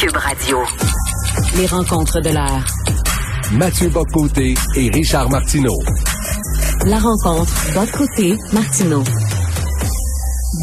Cube Radio. Les rencontres de l'heure. Mathieu Boccoté et Richard Martineau. La rencontre Bocoté Martineau.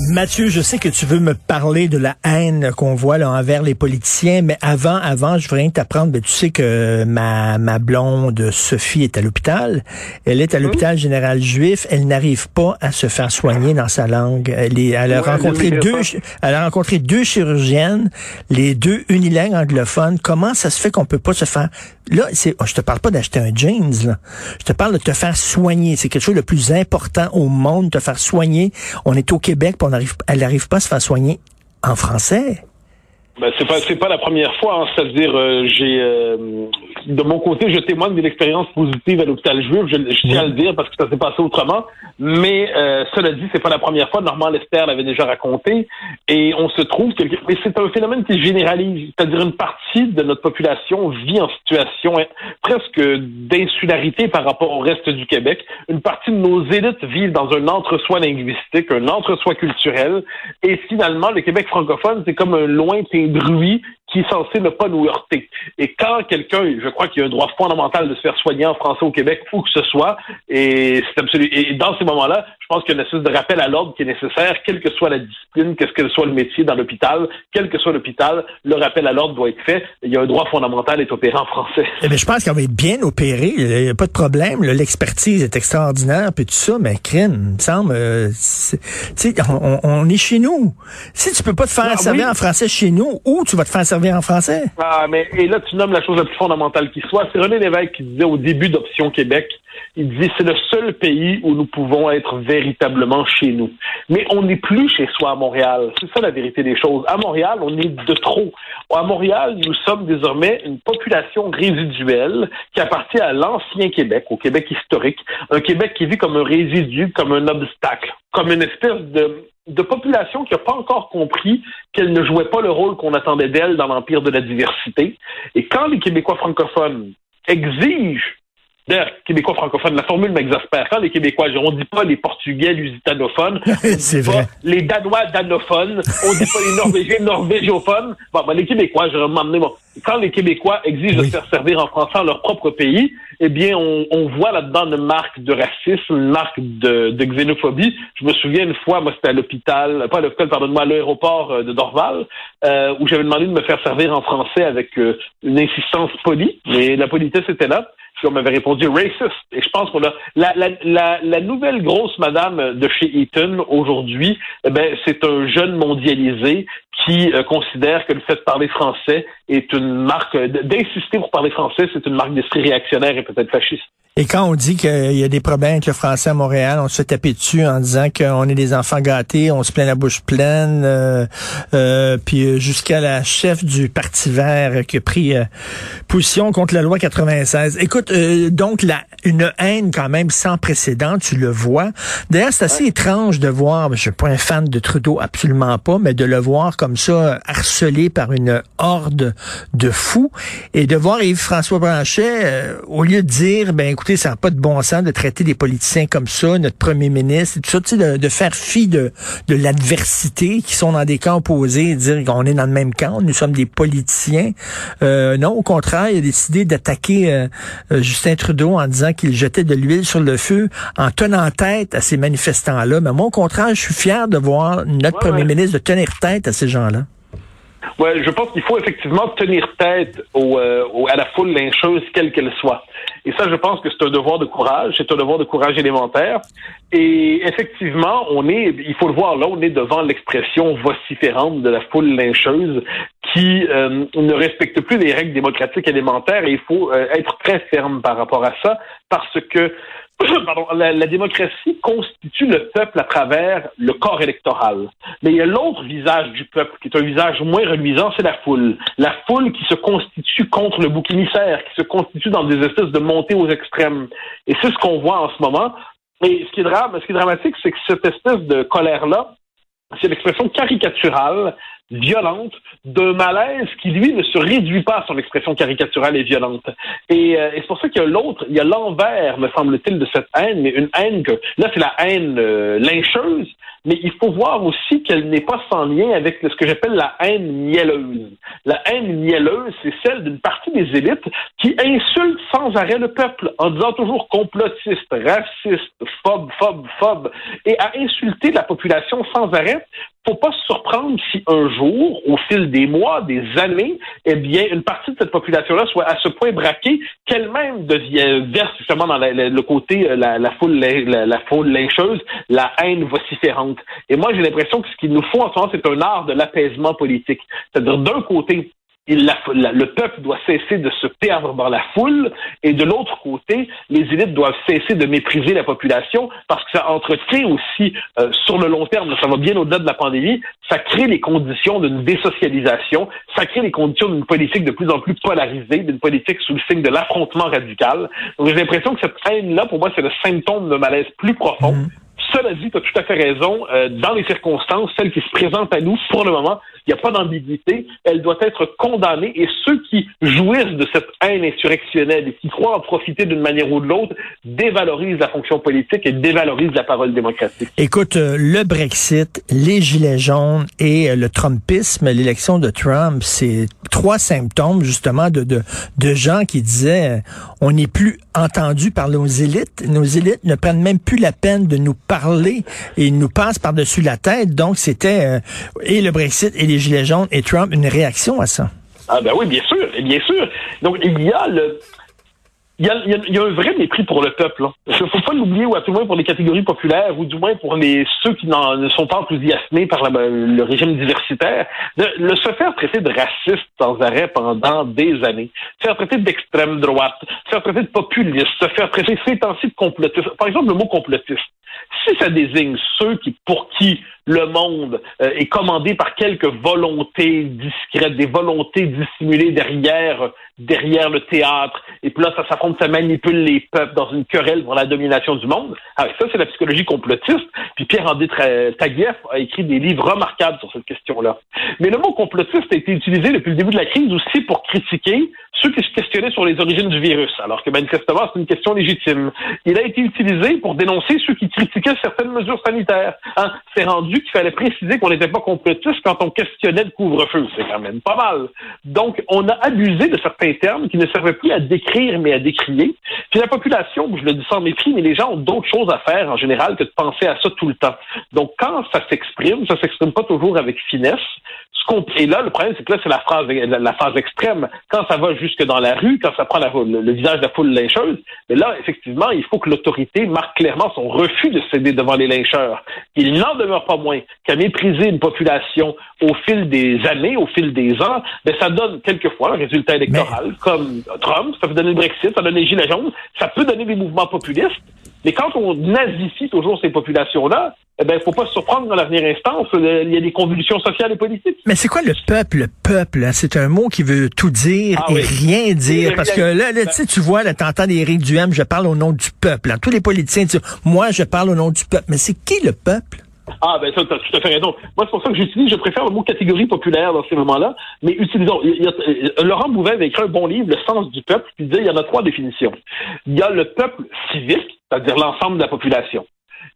Mathieu, je sais que tu veux me parler de la haine qu'on voit là envers les politiciens, mais avant, avant, je voudrais t'apprendre, ben, tu sais que ma, ma blonde Sophie est à l'hôpital. Elle est à l'hôpital général juif. Elle n'arrive pas à se faire soigner dans sa langue. Elle, est, elle a Ouais, rencontré deux, elle a rencontré deux chirurgiennes, les deux unilingues anglophones. Comment ça se fait qu'on peut pas se faire Là, c'est, oh, je te parle pas d'acheter un jeans, là. Je te parle de te faire soigner. C'est quelque chose de plus important au monde, te faire soigner. On est au Québec, puis on arrive, elle n'arrive pas à se faire soigner en français. Ben, c'est pas c'est pas la première fois, hein. c'est-à-dire euh, j'ai euh, de mon côté je témoigne d'une expérience positive à l'hôpital juif, je, je tiens à le dire parce que ça s'est passé autrement, mais euh, cela dit c'est pas la première fois, Normand Lester l'avait déjà raconté. Et on se trouve que mais c'est un phénomène qui se généralise, c'est-à-dire une partie de notre population vit en situation hein, presque d'insularité par rapport au reste du Québec, une partie de nos élites vivent dans un entre-soi linguistique, un entre-soi culturel. Et finalement le Québec francophone c'est comme un lointain bruit qui est censé ne pas nous heurter. Et quand quelqu'un, je crois qu'il y a un droit fondamental de se faire soigner en français au Québec, où que ce soit, et c'est absolu. Et dans ces moments-là, je pense qu'il y a une espèce de rappel à l'ordre qui est nécessaire, quelle que soit la discipline, qu'est-ce que soit le métier dans l'hôpital, quel que soit l'hôpital, le rappel à l'ordre doit être fait. Il y a un droit fondamental est opéré en français. Eh bien, je pense qu'elle va être bien opérée. Il n'y a pas de problème. L'expertise est extraordinaire, puis tout ça, mais crime, il me semble, euh, sais, on, on- on est chez nous. Si tu peux pas te faire Ah, servir oui. en français chez nous, où tu vas te faire servir en français? Ah, mais et là, tu nommes la chose la plus fondamentale qui soit. C'est René Lévesque qui disait au début d'Option Québec, il dit c'est le seul pays où nous pouvons être véritablement chez nous. Mais on n'est plus chez soi à Montréal. C'est ça la vérité des choses. À Montréal, on est de trop. À Montréal, nous sommes désormais une population résiduelle qui appartient à l'ancien Québec, au Québec historique. Un Québec qui vit comme un résidu, comme un obstacle, comme une espèce de de population qui n'a pas encore compris qu'elle ne jouait pas le rôle qu'on attendait d'elle dans l'empire de la diversité. Et quand les Québécois francophones exigent D'ailleurs, Québécois francophones, la formule m'exaspère. Quand les Québécois, on dit pas les Portugais lusitanophones, on C'est dit pas vrai. les Danois danophones, on dit pas les Norvégiens norvégophones. Bon, ben, les Québécois, je vais m'emmener bon. Quand les Québécois exigent Oui. de se faire servir en français dans leur propre pays, eh bien, on, on voit là-dedans une marque de racisme, une marque de, de xénophobie. Je me souviens une fois, moi, c'était à l'hôpital, pas à l'hôpital, pardonne-moi, à l'aéroport euh, de Dorval, euh, où j'avais demandé de me faire servir en français avec euh, une insistance polie, mais la politesse était là. Puis on m'avait répondu racist. Et je pense qu'on a la, la, la, la nouvelle grosse madame de chez Eaton aujourd'hui, eh ben, c'est un jeune mondialisé qui euh, considère que le fait de parler français est une marque d'insister pour parler français, c'est une marque d'esprit réactionnaire et peut-être fasciste. Et quand on dit qu'il y a des problèmes avec le français à Montréal, on se taper dessus en disant qu'on est des enfants gâtés, on se plaint la bouche pleine, euh, euh, puis jusqu'à la chef du Parti vert qui a pris euh, position contre la loi 96. Écoute, euh, donc la, une haine quand même sans précédent, tu le vois. D'ailleurs, c'est assez étrange de voir, je suis pas un fan de Trudeau, absolument pas, mais de le voir comme ça, harcelé par une horde de fous, et de voir Yves-François Blanchet, euh, au lieu de dire, ben écoutez, ça n'a pas de bon sens de traiter des politiciens comme ça, notre premier ministre, et tout ça, tu sais, de, de faire fi de, de l'adversité, qui sont dans des camps opposés, et dire qu'on est dans le même camp, nous sommes des politiciens. Euh, non, au contraire, il a décidé d'attaquer euh, euh, Justin Trudeau en disant qu'il jetait de l'huile sur le feu, en tenant tête à ces manifestants-là. Mais moi, au contraire, je suis fier de voir notre Ouais, premier ouais. ministre de tenir tête à ces gens-là. Ouais, je pense qu'il faut effectivement tenir tête au, euh, à la foule lyncheuse, quelle qu'elle soit. Et ça, je pense que c'est un devoir de courage, c'est un devoir de courage élémentaire. Et effectivement, on est, il faut le voir là, on est devant l'expression vociférante de la foule lyncheuse qui euh, ne respecte plus les règles démocratiques élémentaires. Et il faut euh, être très ferme par rapport à ça, parce que Pardon, la, démocratie constitue le peuple à travers le corps électoral. Mais il y a l'autre visage du peuple, qui est un visage moins reluisant, c'est la foule. La foule qui se constitue contre le bouc émissaire, qui se constitue dans des espèces de montées aux extrêmes. Et c'est ce qu'on voit en ce moment. Et ce qui est, drame, ce qui est dramatique, c'est que cette espèce de colère-là, c'est l'expression caricaturale violente d'un malaise qui, lui, ne se réduit pas à son expression caricaturale et violente. Et, euh, et c'est pour ça qu'il y a l'autre, il y a l'envers, me semble-t-il, de cette haine, mais une haine que, là, c'est la haine euh, lyncheuse, mais il faut voir aussi qu'elle n'est pas sans lien avec ce que j'appelle la haine mielleuse. La haine mielleuse, c'est celle d'une partie des élites qui insulte sans arrêt le peuple en disant toujours complotiste, raciste, phobe, phobe, phobe, et à insulter la population sans arrêt faut pas se surprendre si un jour, au fil des mois, des années, eh bien, une partie de cette population-là soit à ce point braquée qu'elle-même devient verse justement dans le côté euh, la, foule la, la, foule lyncheuse, la haine vociférante. Et moi, j'ai l'impression que ce qu'il nous faut en ce moment, c'est un art de l'apaisement politique. C'est-à-dire, d'un côté, le peuple doit cesser de se perdre dans la foule et de l'autre côté, les élites doivent cesser de mépriser la population parce que ça entretient aussi, euh, sur le long terme, ça va bien au-delà de la pandémie, ça crée les conditions d'une désocialisation, ça crée les conditions d'une politique de plus en plus polarisée, d'une politique sous le signe de l'affrontement radical. Donc j'ai l'impression que cette haine-là, pour moi, c'est le symptôme d'un malaise plus profond. Mmh. Cela dit, tu as tout à fait raison. Euh, dans les circonstances, celles qui se présentent à nous, pour le moment, il n'y a pas d'ambiguïté. Elle doit être condamnée et ceux qui jouissent de cette haine insurrectionnelle et qui croient en profiter d'une manière ou de l'autre dévalorisent la fonction politique et dévalorisent la parole démocratique. Écoute, euh, le Brexit, les gilets jaunes et euh, le Trumpisme, l'élection de Trump, c'est trois symptômes justement de, de, de gens qui disaient on n'est plus entendu par nos élites. Nos élites ne prennent même plus la peine de nous parler et ils nous passent par-dessus la tête. Donc, c'était euh, et le Brexit et les Gilets jaunes et Trump une réaction à ça? Ah ben oui, bien sûr, bien sûr. Donc, il y a le il y, a, un vrai mépris pour le peuple. Il ne faut pas l'oublier, ou à tout le moins pour les catégories populaires, ou du moins pour les ceux qui ne sont pas enthousiasmés par le régime diversitaire. De, le se faire traiter de raciste sans arrêt pendant des années, se faire traiter d'extrême droite, se faire traiter de populiste, se faire traiter ces temps-ci de complotiste. Par exemple, le mot complotiste. Si ça désigne ceux pour qui le monde euh, est commandé par quelques volontés discrètes, des volontés dissimulées derrière le théâtre, et puis là, ça s'affronte, ça manipule les peuples dans une querelle pour la domination du monde. Ah, ça, c'est la psychologie complotiste. Puis Pierre-André Taguieff a écrit des livres remarquables sur cette question-là. Mais le mot complotiste a été utilisé depuis le début de la crise aussi pour critiquer ceux qui se questionnaient sur les origines du virus, alors que manifestement, c'est une question légitime. Il a été utilisé pour dénoncer ceux qui critiquaient certaines mesures sanitaires. Hein? C'est rendu qu'il fallait préciser qu'on n'était pas complotiste quand on questionnait le couvre-feu. C'est quand même pas mal. Donc, on a abusé de certains termes qui ne servaient plus à décrire, mais à décrier. Puis la population, je le dis sans mépris, mais les gens ont d'autres choses à faire en général que de penser à ça tout le temps. Donc, quand ça s'exprime, ça s'exprime pas toujours avec finesse. Et là, le problème, c'est que là, c'est la phrase, la, phase extrême. Quand ça va jusque dans la rue, quand ça prend le, visage de la foule lyncheuse, mais là, effectivement, il faut que l'autorité marque clairement son refus de céder devant les lyncheurs. Il n'en demeure pas moins qu'à mépriser une population au fil des années, au fil des ans, ben, ça donne quelquefois un résultat électoral, comme Trump, ça donner le Brexit, ça donne les Gilets jaunes, ça peut donner des mouvements populistes, mais quand on nazifie toujours ces populations-là, eh ben, faut pas se surprendre dans l'avenir instance. Il y a des convulsions sociales et politiques. Mais c'est quoi le peuple? Le peuple, hein? c'est un mot qui veut tout dire ah et rien dire. parce que là, là tu vois, là, t'entends Éric Duhem, je parle au nom du peuple. Tous les politiciens disent, moi, je parle au nom du peuple. Mais c'est qui le peuple? Ah, ben ça, tu as tout à fait raison. Moi, c'est pour ça que j'utilise, je préfère le mot catégorie populaire dans ces moments-là, mais utilisons. Il y a, euh, Laurent Bouvet avait écrit un bon livre, Le sens du peuple, qui disait il y en a trois définitions. Il y a le peuple civique, c'est-à-dire l'ensemble de la population.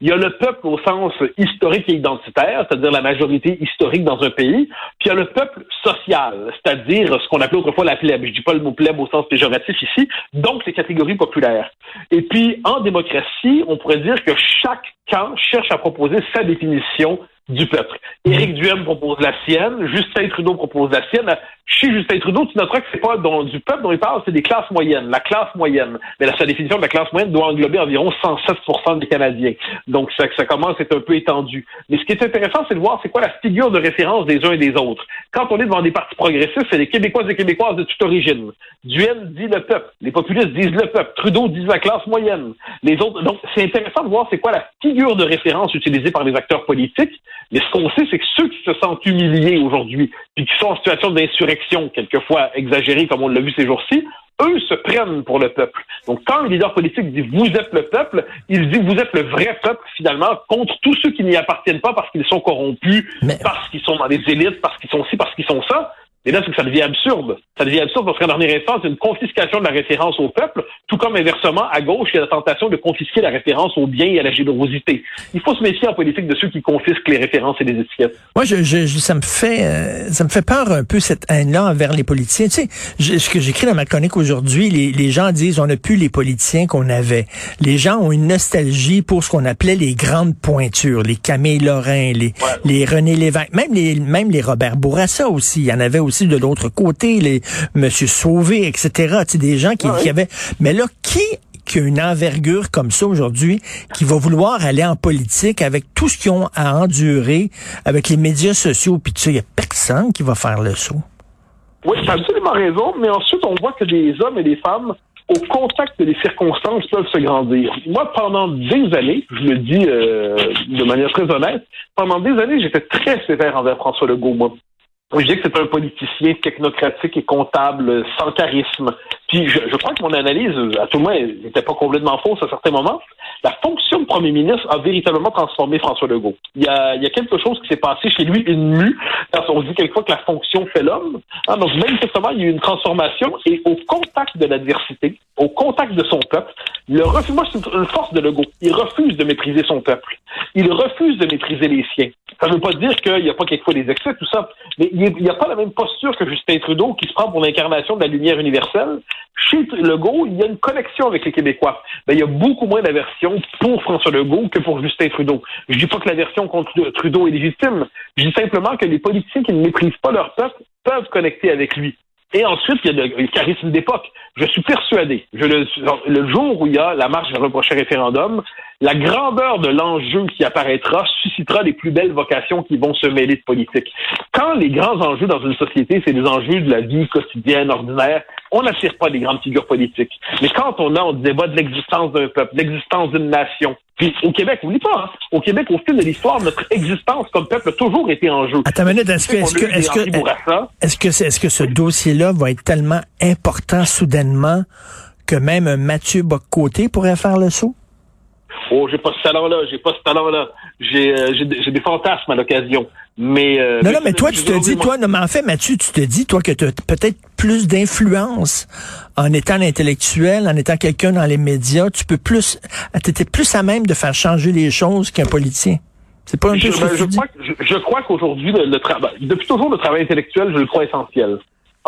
Il y a le peuple au sens historique et identitaire, c'est-à-dire la majorité historique dans un pays. Puis il y a le peuple social, c'est-à-dire ce qu'on appelait autrefois la plèbe. Je dis pas le mot plèbe au sens péjoratif ici, donc les catégories populaires. Et puis en démocratie, on pourrait dire que chaque camp cherche à proposer sa définition du peuple. Éric Duhem propose la sienne, Justin Trudeau propose la sienne. Chez Justin Trudeau, tu noteras que c'est pas du peuple dont il parle, c'est des classes moyennes, la classe moyenne. Mais la, sa définition de la classe moyenne doit englober environ 107 des Canadiens. Donc ça, ça commence à être un peu étendu. Mais ce qui est intéressant, c'est de voir c'est quoi la figure de référence des uns et des autres. Quand on est devant des partis progressistes, c'est les Québécois et Québécoises de toute origine. Duhem dit le peuple, les populistes disent le peuple, Trudeau dit la classe moyenne. Les autres, donc c'est intéressant de voir c'est quoi la figure de référence utilisée par les acteurs politiques. Mais ce qu'on sait, c'est que ceux qui se sentent humiliés aujourd'hui, puis qui sont en situation d'insurrection, quelquefois exagérée, comme on l'a vu ces jours-ci, eux se prennent pour le peuple. Donc, quand un leader politique dit vous êtes le peuple, il dit vous êtes le vrai peuple, finalement, contre tous ceux qui n'y appartiennent pas parce qu'ils sont corrompus, parce qu'ils sont dans des élites, parce qu'ils sont ci, parce qu'ils sont ça. Et là, c'est que ça devient absurde. Ça devient absurde parce qu'en dernier instant, c'est une confiscation de la référence au peuple, tout comme inversement, à gauche, il y a la tentation de confisquer la référence au bien et à la générosité. Il faut se méfier en politique de ceux qui confisquent les références et les étiquettes. Moi, je, je, ça me fait euh, ça me fait peur un peu cette haine-là envers les politiciens. Tu sais, ce que j'écris dans ma chronique aujourd'hui, les, les gens disent on n'a plus les politiciens qu'on avait. Les gens ont une nostalgie pour ce qu'on appelait les grandes pointures, les Camille Lorrain, les, les René Lévesque, même les même les Robert Bourassa aussi. Il y en avait aussi de l'autre côté, les Monsieur Sauvé, etc. Tu des gens qui, qui avaient. Mais là, qui qui a une envergure comme ça aujourd'hui, qui va vouloir aller en politique avec tout ce qu'ils ont à endurer, avec les médias sociaux, puis tout ça, il n'y a personne qui va faire le saut. Oui, tu as absolument raison, mais ensuite, on voit que des hommes et des femmes, au contact des circonstances, peuvent se grandir. Moi, pendant des années, je le dis euh, de manière très honnête, pendant des années, j'étais très sévère envers François Legault, moi. Je dis que c'est un politicien technocratique et comptable sans charisme. Puis je, je, crois que mon analyse, à tout le moins, n'était pas complètement fausse à certains moments. La fonction de premier ministre a véritablement transformé François Legault. Il y a, il y a quelque chose qui s'est passé chez lui, une mue, quand on dit quelquefois que la fonction fait l'homme. Hein, donc manifestement, il y a eu une transformation et au contact de l'adversité, au contact de son peuple, le refus, moi c'est une force de Legault, il refuse de mépriser son peuple. Il refuse de mépriser les siens. Ça ne veut pas dire qu'il n'y a pas quelquefois des excès, tout ça, mais il n'y a pas la même posture que Justin Trudeau qui se prend pour l'incarnation de la lumière universelle. Chez Legault, il y a une connexion avec les Québécois. Ben, il y a beaucoup moins d'aversion pour François Legault que pour Justin Trudeau. Je dis pas que l'aversion contre Trudeau est légitime. Je dis simplement que les politiciens qui ne méprisent pas leur peuple peuvent connecter avec lui. Et ensuite, il y a le, charisme d'époque. Je suis persuadé, le jour où il y a la marche vers le prochain référendum, la grandeur de l'enjeu qui apparaîtra suscitera les plus belles vocations qui vont se mêler de politique. Quand les grands enjeux dans une société, c'est des enjeux de la vie quotidienne, ordinaire, on n'attire pas des grandes figures politiques. Mais quand on a, on débat de l'existence d'un peuple, l'existence d'une nation, puis au Québec, n'oubliez pas, hein, au Québec, au fil de l'histoire, notre existence comme peuple a toujours été en jeu. Attends une minute, est-ce que, est-ce que, est-ce que, est-ce que, est-ce que ce dossier-là va être tellement important soudainement que même Mathieu Boccoté pourrait faire le saut? Oh, j'ai pas ce talent-là, j'ai pas ce talent-là. J'ai, euh, j'ai, des fantasmes à l'occasion. Mais euh, non, non, mais toi, tu te dis, toi, non, mais en fait, Mathieu, tu te dis, toi, que tu as peut-être plus d'influence en étant intellectuel, en étant quelqu'un dans les médias. Tu peux plus, t'étais plus à même de faire changer les choses qu'un politicien. C'est pas un peu je, ce que je, crois, je, je, crois qu'aujourd'hui, le, le travail, depuis toujours, le travail intellectuel, je le crois essentiel.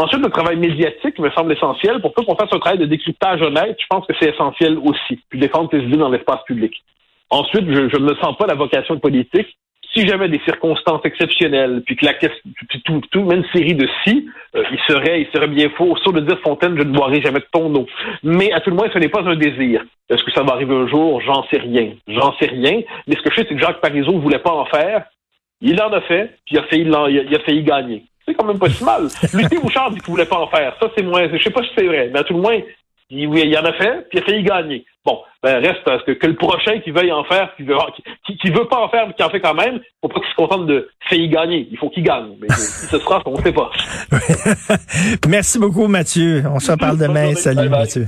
Ensuite, le travail médiatique me semble essentiel. Pour peu qu'on fasse un travail de décryptage honnête, je pense que c'est essentiel aussi. Puis défendre tes idées dans l'espace public. Ensuite, je, ne sens pas la vocation politique. Si jamais des circonstances exceptionnelles, puis que la question, puis tout, tout, même série de si, euh, il serait, il serait bien faux, sur de dire Fontaine, je ne boirai jamais de ton eau. Mais à tout le moins, ce n'est pas un désir. Est-ce que ça va arriver un jour? J'en sais rien. J'en sais rien. Mais ce que je sais, c'est que Jacques Parizeau ne voulait pas en faire. Il en a fait, puis il a failli, il a failli gagner. C'est quand même pas si mal. Lutter Bouchard dit qu'il voulait pas en faire. Ça, c'est moins. Je sais pas si c'est vrai, mais à tout le moins, il, il en a fait, puis il a failli gagner. Bon, ben reste parce que, que le prochain qui veuille en faire, qui veut, qui, qui veut pas en faire, mais qui en fait quand même, faut pas qu'il se contente de failli gagner. Il faut qu'il gagne. Mais si ce sera, on ne sait pas. Merci beaucoup, Mathieu. On se reparle demain. Salut, Mathieu.